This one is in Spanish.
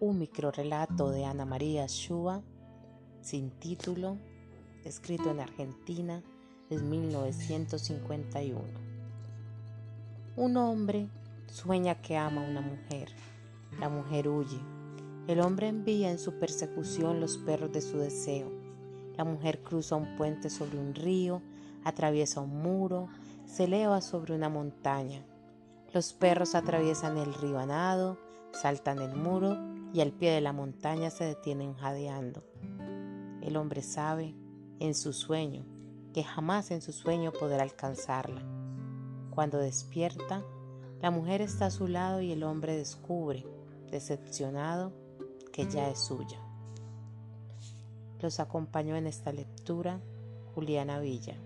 un microrelato de Ana María Shua sin título, escrito en Argentina en 1951. Un hombre sueña que ama a una mujer. La mujer huye. El hombre envía en su persecución los perros de su deseo. La mujer cruza un puente sobre un río, atraviesa un muro, se eleva sobre una montaña. Los perros atraviesan el río a nado, saltan el muro y al pie de la montaña se detienen jadeando. El hombre sabe, en su sueño, que jamás en su sueño podrá alcanzarla. Cuando despierta, la mujer está a su lado y el hombre descubre, decepcionado, que ya es suya. Los acompañó en esta lectura Juliana Villa.